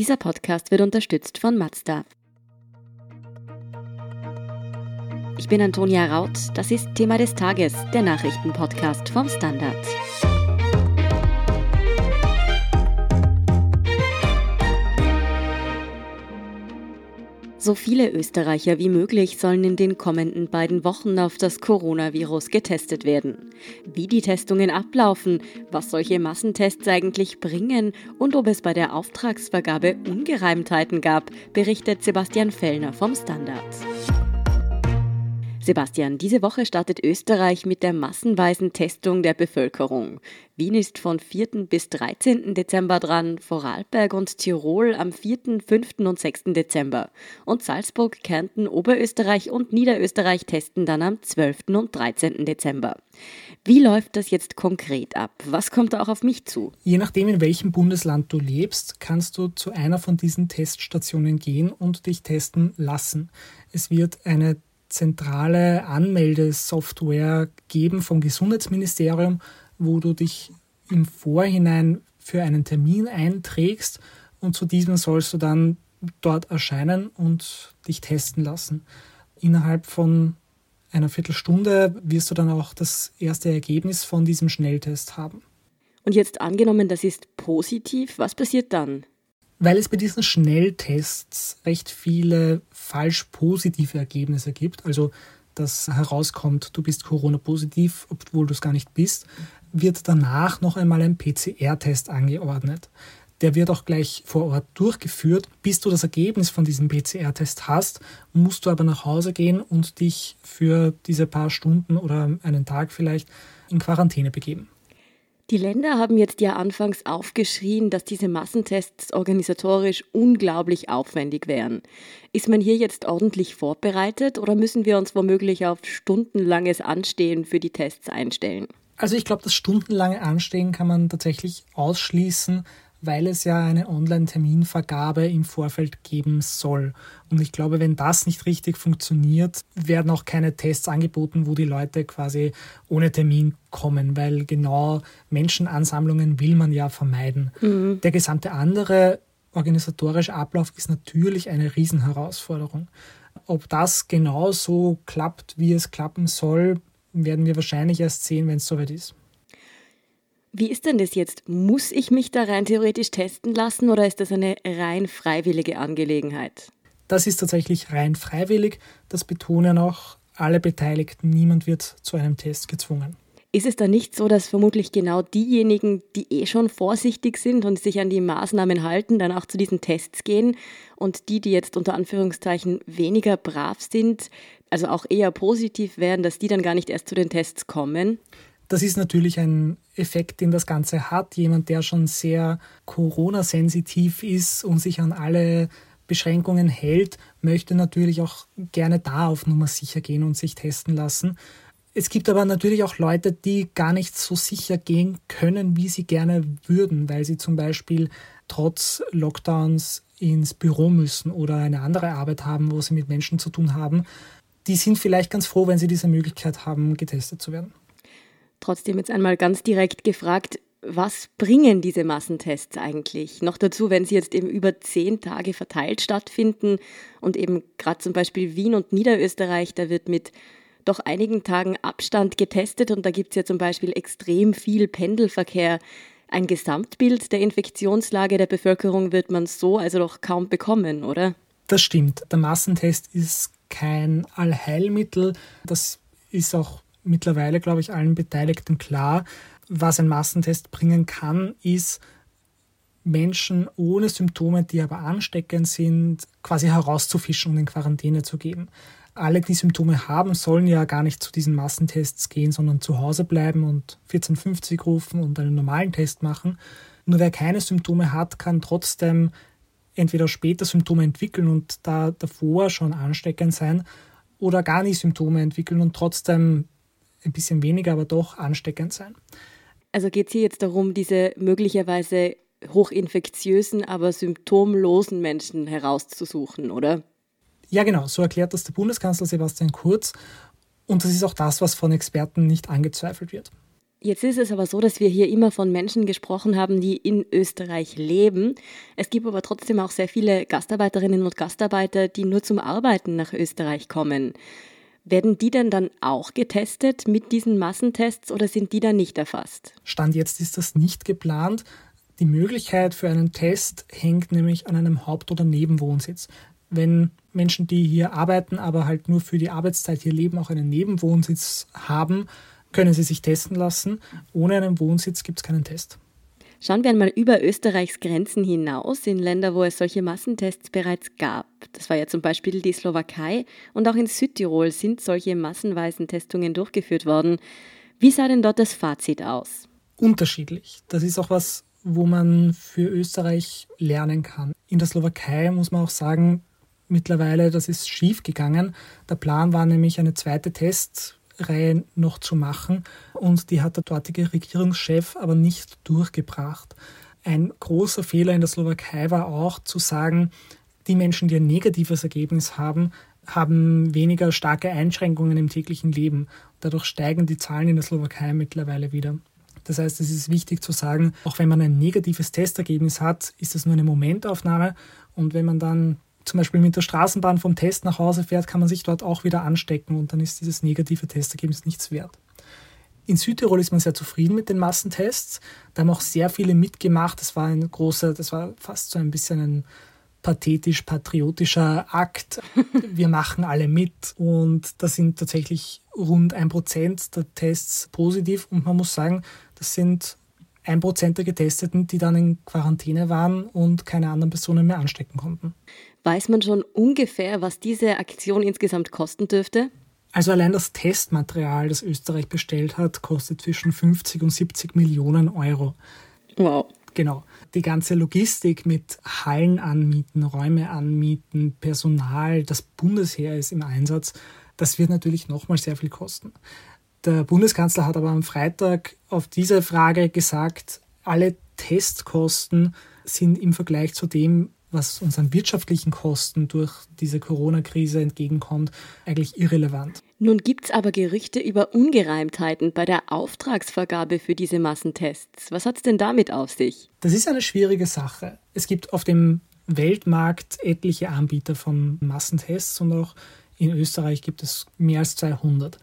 Dieser Podcast wird unterstützt von Mazda. Ich bin Antonia Raut. Das ist Thema des Tages, der Nachrichtenpodcast vom Standard. So viele Österreicher wie möglich sollen in den kommenden beiden Wochen auf das Coronavirus getestet werden. Wie die Testungen ablaufen, was solche Massentests eigentlich bringen und ob es bei der Auftragsvergabe Ungereimtheiten gab, berichtet Sebastian Fellner vom Standard. Sebastian, diese Woche startet Österreich mit der massenweisen Testung der Bevölkerung. Wien ist von 4. bis 13. Dezember dran, Vorarlberg und Tirol am 4., 5. und 6. Dezember. Und Salzburg, Kärnten, Oberösterreich und Niederösterreich testen dann am 12. und 13. Dezember. Wie läuft das jetzt konkret ab? Was kommt da auch auf mich zu? Je nachdem, in welchem Bundesland du lebst, kannst du zu einer von diesen Teststationen gehen und dich testen lassen. Es wird eine zentrale Anmeldesoftware geben vom Gesundheitsministerium, wo du dich im Vorhinein für einen Termin einträgst und zu diesem sollst du dann dort erscheinen und dich testen lassen. Innerhalb von einer Viertelstunde wirst du dann auch das erste Ergebnis von diesem Schnelltest haben. Und jetzt angenommen, das ist positiv, was passiert dann? Weil es bei diesen Schnelltests recht viele falsch positive Ergebnisse gibt, also dass herauskommt, du bist Corona-positiv, obwohl du es gar nicht bist, wird danach noch einmal ein PCR-Test angeordnet. Der wird auch gleich vor Ort durchgeführt. Bis du das Ergebnis von diesem PCR-Test hast, musst du aber nach Hause gehen und dich für diese paar Stunden oder einen Tag vielleicht in Quarantäne begeben. Die Länder haben jetzt ja anfangs aufgeschrien, dass diese Massentests organisatorisch unglaublich aufwendig wären. Ist man hier jetzt ordentlich vorbereitet oder müssen wir uns womöglich auf stundenlanges Anstehen für die Tests einstellen? Also ich glaube, das stundenlange Anstehen kann man tatsächlich ausschließen, weil es ja eine Online-Terminvergabe im Vorfeld geben soll. Und ich glaube, wenn das nicht richtig funktioniert, werden auch keine Tests angeboten, wo die Leute quasi ohne Termin kommen, weil genau Menschenansammlungen will man ja vermeiden. Mhm. Der gesamte andere organisatorische Ablauf ist natürlich eine Riesenherausforderung. Ob das genau so klappt, wie es klappen soll, werden wir wahrscheinlich erst sehen, wenn es soweit ist. Wie ist denn das jetzt? Muss ich mich da rein theoretisch testen lassen oder ist das eine rein freiwillige Angelegenheit? Das ist tatsächlich rein freiwillig. Das betonen auch alle Beteiligten. Niemand wird zu einem Test gezwungen. Ist es da nicht so, dass vermutlich genau diejenigen, die eh schon vorsichtig sind und sich an die Maßnahmen halten, dann auch zu diesen Tests gehen und die, die jetzt unter Anführungszeichen weniger brav sind, also auch eher positiv wären, dass die dann gar nicht erst zu den Tests kommen? Das ist natürlich ein Effekt, den das Ganze hat. Jemand, der schon sehr Corona-sensitiv ist und sich an alle Beschränkungen hält, möchte natürlich auch gerne da auf Nummer sicher gehen und sich testen lassen. Es gibt aber natürlich auch Leute, die gar nicht so sicher gehen können, wie sie gerne würden, weil sie zum Beispiel trotz Lockdowns ins Büro müssen oder eine andere Arbeit haben, wo sie mit Menschen zu tun haben. Die sind vielleicht ganz froh, wenn sie diese Möglichkeit haben, getestet zu werden. Trotzdem jetzt einmal ganz direkt gefragt, was bringen diese Massentests eigentlich? Noch dazu, wenn sie jetzt eben über zehn Tage verteilt stattfinden und eben gerade zum Beispiel Wien und Niederösterreich, da wird mit doch einigen Tagen Abstand getestet und da gibt es ja zum Beispiel extrem viel Pendelverkehr. Ein Gesamtbild der Infektionslage der Bevölkerung wird man so also doch kaum bekommen, oder? Das stimmt. Der Massentest ist kein Allheilmittel. Das ist auch mittlerweile, glaube ich, allen Beteiligten klar. Was ein Massentest bringen kann, ist Menschen ohne Symptome, die aber ansteckend sind, quasi herauszufischen und in Quarantäne zu geben. Alle, die Symptome haben, sollen ja gar nicht zu diesen Massentests gehen, sondern zu Hause bleiben und 1450 rufen und einen normalen Test machen. Nur wer keine Symptome hat, kann trotzdem entweder später Symptome entwickeln und da davor schon ansteckend sein oder gar nie Symptome entwickeln und trotzdem ein bisschen weniger, aber doch ansteckend sein. Also geht es hier jetzt darum, diese möglicherweise hochinfektiösen, aber symptomlosen Menschen herauszusuchen, oder? Ja, genau, so erklärt das der Bundeskanzler Sebastian Kurz. Und das ist auch das, was von Experten nicht angezweifelt wird. Jetzt ist es aber so, dass wir hier immer von Menschen gesprochen haben, die in Österreich leben. Es gibt aber trotzdem auch sehr viele Gastarbeiterinnen und Gastarbeiter, die nur zum Arbeiten nach Österreich kommen. Werden die denn dann auch getestet mit diesen Massentests oder sind die dann nicht erfasst? Stand jetzt ist das nicht geplant. Die Möglichkeit für einen Test hängt nämlich an einem Haupt- oder Nebenwohnsitz. Wenn Menschen, die hier arbeiten, aber halt nur für die Arbeitszeit hier leben, auch einen Nebenwohnsitz haben, können sie sich testen lassen. Ohne einen Wohnsitz gibt es keinen Test. Schauen wir einmal über Österreichs Grenzen hinaus in Länder, wo es solche Massentests bereits gab. Das war ja zum Beispiel die Slowakei und auch in Südtirol sind solche massenweisen Testungen durchgeführt worden. Wie sah denn dort das Fazit aus? Unterschiedlich. Das ist auch was, wo man für Österreich lernen kann. In der Slowakei muss man auch sagen, mittlerweile, das ist schief gegangen. Der Plan war nämlich eine zweite Test Reihe noch zu machen und die hat der dortige Regierungschef aber nicht durchgebracht. Ein großer Fehler in der Slowakei war auch zu sagen, die Menschen, die ein negatives Ergebnis haben, haben weniger starke Einschränkungen im täglichen Leben. Dadurch steigen die Zahlen in der Slowakei mittlerweile wieder. Das heißt, es ist wichtig zu sagen, auch wenn man ein negatives Testergebnis hat, ist das nur eine Momentaufnahme. Und wenn man dann zum Beispiel mit der Straßenbahn vom Test nach Hause fährt, kann man sich dort auch wieder anstecken und dann ist dieses negative Testergebnis nichts wert. In Südtirol ist man sehr zufrieden mit den Massentests. Da haben auch sehr viele mitgemacht. Das war ein großer, das war fast so ein bisschen ein pathetisch-patriotischer Akt. Wir machen alle mit und da sind tatsächlich rund ein Prozent der Tests positiv und man muss sagen, das sind ein Prozent der Getesteten, die dann in Quarantäne waren und keine anderen Personen mehr anstecken konnten. Weiß man schon ungefähr, was diese Aktion insgesamt kosten dürfte? Also allein das Testmaterial, das Österreich bestellt hat, kostet zwischen 50 und 70 Millionen Euro. Wow. Genau. Die ganze Logistik mit Hallen anmieten, Räume anmieten, Personal, das Bundesheer ist im Einsatz, das wird natürlich nochmal sehr viel kosten. Der Bundeskanzler hat aber am Freitag auf diese Frage gesagt, alle Testkosten sind im Vergleich zu dem, was unseren wirtschaftlichen Kosten durch diese Corona-Krise entgegenkommt, eigentlich irrelevant. Nun gibt es aber Gerüchte über Ungereimtheiten bei der Auftragsvergabe für diese Massentests. Was hat es denn damit auf sich? Das ist eine schwierige Sache. Es gibt auf dem Weltmarkt etliche Anbieter von Massentests und auch in Österreich gibt es mehr als 200.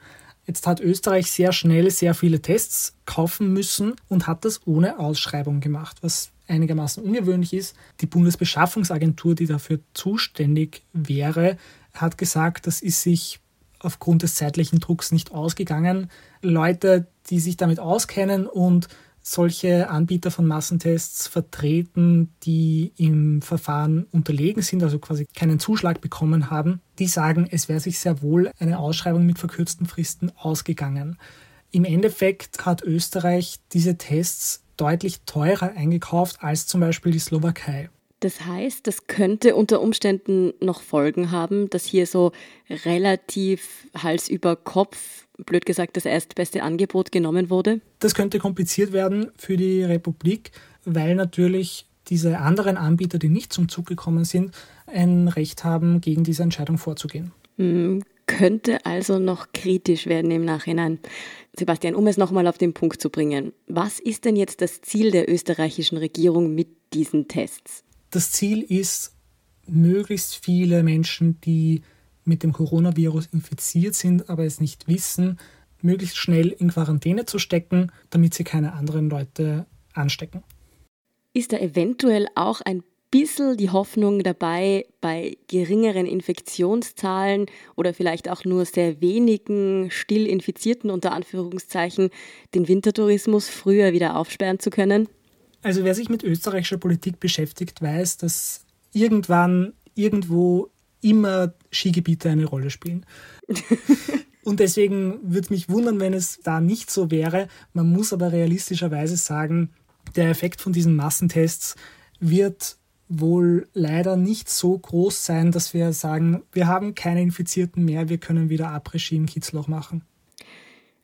Jetzt hat Österreich sehr schnell sehr viele Tests kaufen müssen und hat das ohne Ausschreibung gemacht, was einigermaßen ungewöhnlich ist. Die Bundesbeschaffungsagentur, die dafür zuständig wäre, hat gesagt, das ist sich aufgrund des zeitlichen Drucks nicht ausgegangen. Leute, die sich damit auskennen und solche Anbieter von Massentests vertreten, die im Verfahren unterlegen sind, also quasi keinen Zuschlag bekommen haben, die sagen, es wäre sich sehr wohl eine Ausschreibung mit verkürzten Fristen ausgegangen. Im Endeffekt hat Österreich diese Tests deutlich teurer eingekauft als zum Beispiel die Slowakei. Das heißt, das könnte unter Umständen noch Folgen haben, dass hier so relativ Hals über Kopf, blöd gesagt, das erstbeste Angebot genommen wurde? Das könnte kompliziert werden für die Republik, weil natürlich diese anderen Anbieter, die nicht zum Zug gekommen sind, ein Recht haben, gegen diese Entscheidung vorzugehen. Hm, könnte also noch kritisch werden im Nachhinein. Sebastian, um es nochmal auf den Punkt zu bringen, was ist denn jetzt das Ziel der österreichischen Regierung mit diesen Tests? Das Ziel ist, möglichst viele Menschen, die mit dem Coronavirus infiziert sind, aber es nicht wissen, möglichst schnell in Quarantäne zu stecken, damit sie keine anderen Leute anstecken. Ist da eventuell auch ein bisschen die Hoffnung dabei, bei geringeren Infektionszahlen oder vielleicht auch nur sehr wenigen still Infizierten unter Anführungszeichen den Wintertourismus früher wieder aufsperren zu können? Also wer sich mit österreichischer Politik beschäftigt, weiß, dass irgendwann irgendwo immer Skigebiete eine Rolle spielen. Und deswegen würde mich wundern, wenn es da nicht so wäre. Man muss aber realistischerweise sagen, der Effekt von diesen Massentests wird wohl leider nicht so groß sein, dass wir sagen, wir haben keine Infizierten mehr, wir können wieder Après-Ski im Kitzloch machen.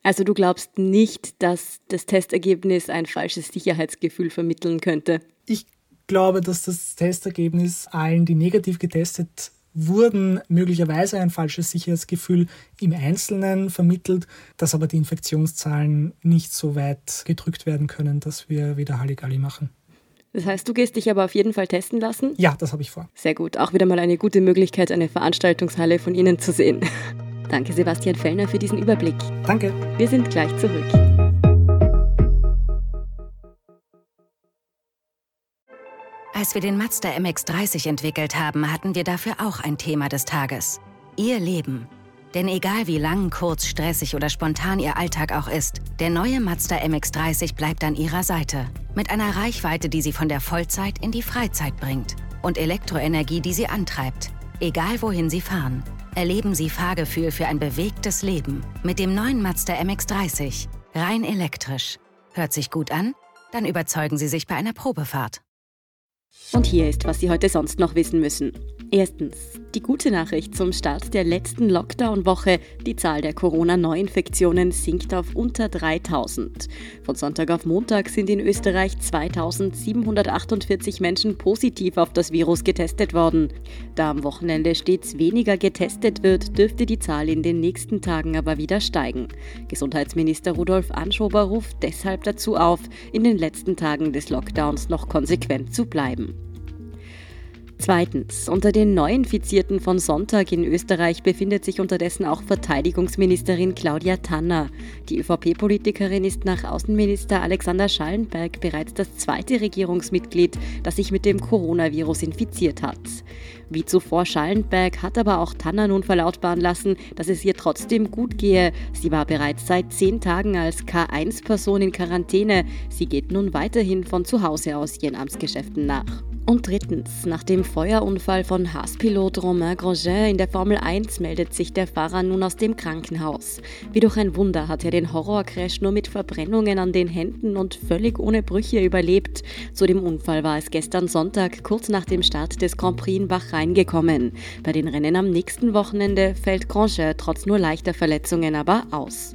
Also du glaubst nicht, dass das Testergebnis ein falsches Sicherheitsgefühl vermitteln könnte? Ich glaube, dass das Testergebnis allen, die negativ getestet wurden möglicherweise ein falsches Sicherheitsgefühl im Einzelnen vermittelt, dass aber die Infektionszahlen nicht so weit gedrückt werden können, dass wir wieder Halligalli machen. Das heißt, du gehst dich aber auf jeden Fall testen lassen? Ja, das habe ich vor. Sehr gut. Auch wieder mal eine gute Möglichkeit, eine Veranstaltungshalle von Ihnen zu sehen. Danke, Sebastian Fellner, für diesen Überblick. Danke. Wir sind gleich zurück. Als wir den Mazda MX30 entwickelt haben, hatten wir dafür auch ein Thema des Tages. Ihr Leben. Denn egal wie lang, kurz, stressig oder spontan Ihr Alltag auch ist, der neue Mazda MX30 bleibt an Ihrer Seite. Mit einer Reichweite, die Sie von der Vollzeit in die Freizeit bringt. Und Elektroenergie, die Sie antreibt. Egal wohin Sie fahren. Erleben Sie Fahrgefühl für ein bewegtes Leben. Mit dem neuen Mazda MX30. Rein elektrisch. Hört sich gut an? Dann überzeugen Sie sich bei einer Probefahrt. Und hier ist, was Sie heute sonst noch wissen müssen. Erstens, die gute Nachricht zum Start der letzten Lockdown-Woche. Die Zahl der Corona-Neuinfektionen sinkt auf unter 3000. Von Sonntag auf Montag sind in Österreich 2748 Menschen positiv auf das Virus getestet worden. Da am Wochenende stets weniger getestet wird, dürfte die Zahl in den nächsten Tagen aber wieder steigen. Gesundheitsminister Rudolf Anschober ruft deshalb dazu auf, in den letzten Tagen des Lockdowns noch konsequent zu bleiben. Zweitens, unter den Neuinfizierten von Sonntag in Österreich befindet sich unterdessen auch Verteidigungsministerin Claudia Tanner. Die ÖVP-Politikerin ist nach Außenminister Alexander Schallenberg bereits das zweite Regierungsmitglied, das sich mit dem Coronavirus infiziert hat. Wie zuvor Schallenberg hat aber auch Tanner nun verlautbaren lassen, dass es ihr trotzdem gut gehe. Sie war bereits seit zehn Tagen als K1-Person in Quarantäne. Sie geht nun weiterhin von zu Hause aus ihren Amtsgeschäften nach. Und drittens, nach dem Feuerunfall von Haas-Pilot Romain Grosjean in der Formel 1 meldet sich der Fahrer nun aus dem Krankenhaus. Wie durch ein Wunder hat er den Horrorcrash nur mit Verbrennungen an den Händen und völlig ohne Brüche überlebt. Zu dem Unfall war es gestern Sonntag kurz nach dem Start des Grand Prix in Bahrain gekommen. Bei den Rennen am nächsten Wochenende fällt Grosjean trotz nur leichter Verletzungen aber aus.